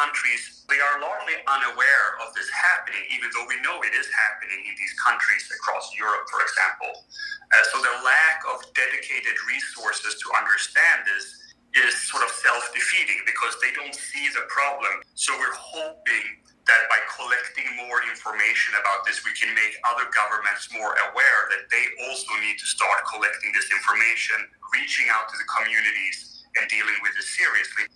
countries, they are largely unaware of this happening, even though we know it is happening in these countries across Europe, for example. Uh, so the lack of dedicated resources to understand this is sort of self-defeating because they don't see the problem. So we're hoping that by collecting more information about this, we can make other governments more aware that they also need to start collecting this information, reaching out to the communities, and dealing with this seriously.